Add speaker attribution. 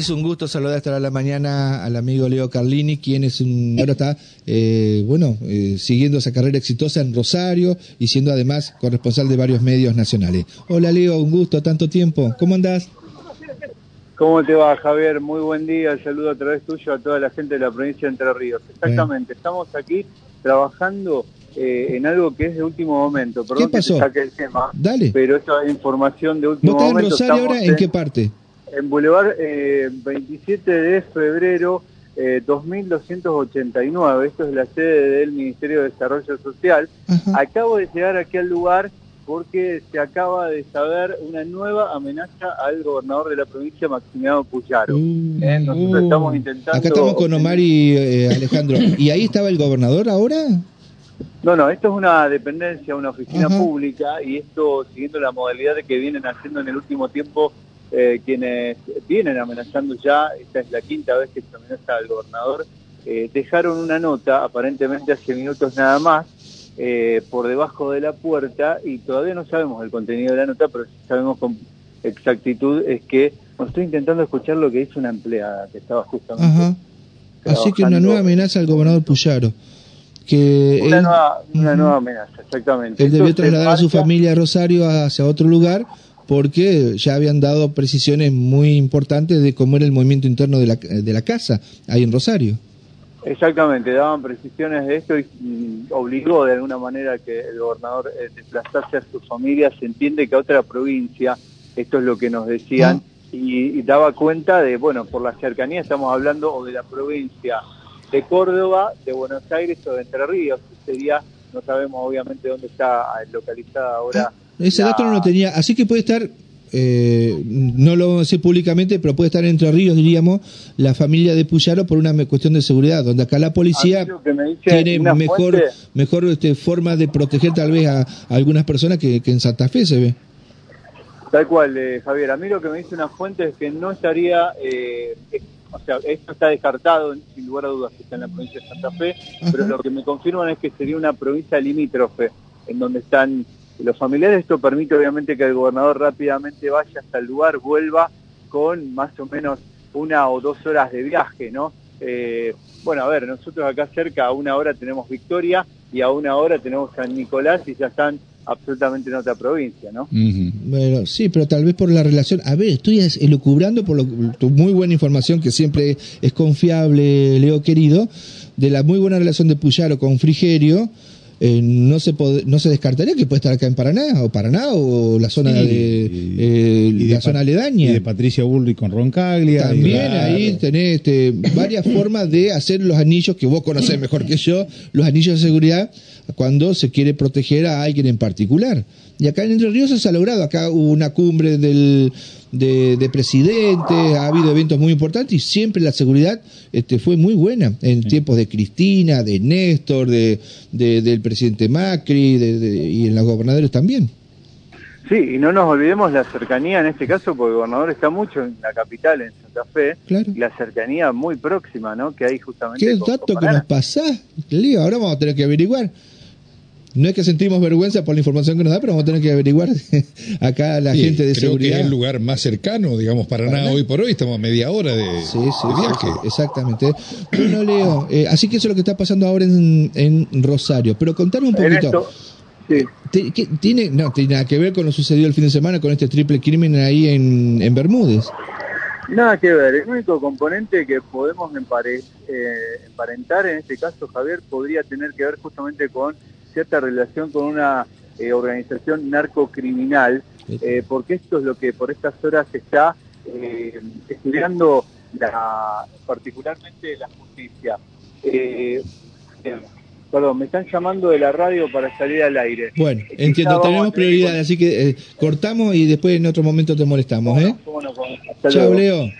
Speaker 1: Es un gusto saludar hasta la mañana al amigo Leo Carlini, quien es un, ahora está, eh, bueno, eh, siguiendo esa carrera exitosa en Rosario y siendo además corresponsal de varios medios nacionales. Hola Leo, un gusto, tanto tiempo. ¿Cómo andás?
Speaker 2: ¿Cómo te va, Javier? Muy buen día. El saludo a través tuyo a toda la gente de la provincia de Entre Ríos. Exactamente. Estamos aquí trabajando eh, en algo que es de último momento.
Speaker 1: Perdón ¿Qué pasó?
Speaker 2: Que saque el tema,
Speaker 1: Dale.
Speaker 2: Pero esta es información de último
Speaker 1: ¿Vos
Speaker 2: momento.
Speaker 1: en Rosario ahora? ¿En qué parte?
Speaker 2: En Boulevard eh, 27 de febrero eh, 2289. Esto es la sede del Ministerio de Desarrollo Social. Acabo de llegar aquí al lugar porque se acaba de saber una nueva amenaza al gobernador de la provincia, Maximiliano Puyaro.
Speaker 1: Uh,
Speaker 2: Eh, nosotros
Speaker 1: uh.
Speaker 2: estamos intentando...
Speaker 1: Acá estamos con Omar y eh, Alejandro. ¿Y ahí estaba el gobernador ahora?
Speaker 2: No, no, esto es una dependencia, una oficina
Speaker 1: Ajá.
Speaker 2: pública y esto siguiendo la modalidad que vienen haciendo en el último tiempo eh, quienes vienen amenazando ya, esta es la quinta vez que se amenaza al gobernador, eh, dejaron una nota, aparentemente hace minutos nada más, eh, por debajo de la puerta y todavía no sabemos el contenido de la nota, pero sabemos con exactitud es que, bueno, estoy intentando escuchar lo que hizo una empleada que estaba justamente...
Speaker 1: Ajá. Así que una nueva amenaza al gobernador Puyaro. Que
Speaker 2: Una,
Speaker 1: él,
Speaker 2: nueva, una nueva amenaza, exactamente.
Speaker 1: él debió trasladar a su familia a Rosario hacia otro lugar porque ya habían dado precisiones muy importantes de cómo era el movimiento interno de la, de la casa ahí en Rosario.
Speaker 2: Exactamente, daban precisiones de esto y obligó de alguna manera que el gobernador eh, desplazase a su familia. Se entiende que a otra provincia, esto es lo que nos decían, y, y daba cuenta de, bueno, por la cercanía estamos hablando o de la provincia de Córdoba, de Buenos Aires o de Entre Ríos. Sería, no sabemos obviamente dónde está localizada ahora.
Speaker 1: Ese dato no lo tenía, así que puede estar, eh, no lo vamos a decir públicamente, pero puede estar entre ríos, diríamos, la familia de Puyaro por una cuestión de seguridad, donde acá la policía
Speaker 2: A mí lo que me dice
Speaker 1: tiene mejor,
Speaker 2: fuente-
Speaker 1: mejor este, forma de proteger tal vez a, a algunas personas que, que en Santa Fe se ve.
Speaker 2: Tal cual, eh, Javier. A mí lo que me dice una fuente es que no estaría, eh, es- o sea, esto está descartado, sin lugar a dudas, que está en la provincia de Santa Fe, pero lo que me confirman es que sería una provincia limítrofe, en donde están los familiares. Esto permite, obviamente, que el gobernador rápidamente vaya hasta el lugar, vuelva con más o menos una o dos horas de viaje, ¿no? Eh, bueno, a ver, nosotros acá cerca a una hora tenemos Victoria y a una hora tenemos San Nicolás y ya están absolutamente en otra provincia, ¿no?
Speaker 1: Bueno, sí, pero tal vez por la relación. A ver, estoy es- elucubrando por lo, tu muy buena información, que siempre es confiable, Leo querido, de la muy buena relación de Puyaro con Frigerio. Eh, no se pod- no se descartaría que puede estar acá en Paraná o Paraná o la zona de eh,
Speaker 3: y de
Speaker 1: la zona aledaña
Speaker 3: Y de Patricia Bullrich con Roncaglia.
Speaker 1: también
Speaker 3: y-
Speaker 1: ahí tenés este, varias formas de hacer los anillos que vos conocés mejor que yo, los anillos de seguridad cuando se quiere proteger a alguien en particular. Y acá en Entre Ríos se ha logrado, acá hubo una cumbre del, de, de presidentes, ha habido eventos muy importantes y siempre la seguridad este, fue muy buena en tiempos de Cristina, de Néstor, de, de- del presidente Macri de- de- y en los gobernadores también.
Speaker 2: Sí, y no nos olvidemos la cercanía en este caso, porque el gobernador está mucho en la capital, en Santa Fe,
Speaker 1: Claro.
Speaker 2: y la cercanía muy próxima, ¿no? Que hay justamente
Speaker 1: ¿Qué
Speaker 2: con-
Speaker 1: dato
Speaker 2: con
Speaker 1: que nos pasás? Lío, ahora vamos a tener que averiguar. No es que sentimos vergüenza por la información que nos da, pero vamos a tener que averiguar acá la
Speaker 3: Sí,
Speaker 1: gente de
Speaker 3: creo
Speaker 1: seguridad.
Speaker 3: que es el lugar más cercano, digamos, Paraná,
Speaker 1: Paraná.
Speaker 3: hoy por hoy. Estamos a media hora de,
Speaker 1: Sí, sí,
Speaker 3: de
Speaker 1: sí,
Speaker 3: viaje.
Speaker 1: sí, exactamente. Bueno, Leo, eh, así que eso es lo que está pasando ahora en, en Rosario. Pero contanos un poquito.
Speaker 2: sí.
Speaker 1: Te- ¿qué- tiene, no, tiene nada que ver con lo sucedido el fin de semana con este triple crimen ahí en, en Bermúdez.
Speaker 2: Nada que ver, el único componente que podemos empare- eh, emparentar en este caso, Javier, podría tener que ver justamente con cierta relación con una eh, organización narcocriminal, eh, porque esto es lo que por estas horas está eh, estudiando la, particularmente la justicia. Perdón, me están llamando de la radio para salir al aire.
Speaker 1: Bueno, entiendo, tenemos prioridad, así que cortamos y después en otro momento te molestamos, ¿eh?
Speaker 2: Cómo no, cómo no. Hasta
Speaker 1: Chao,
Speaker 2: luego.
Speaker 1: Leo.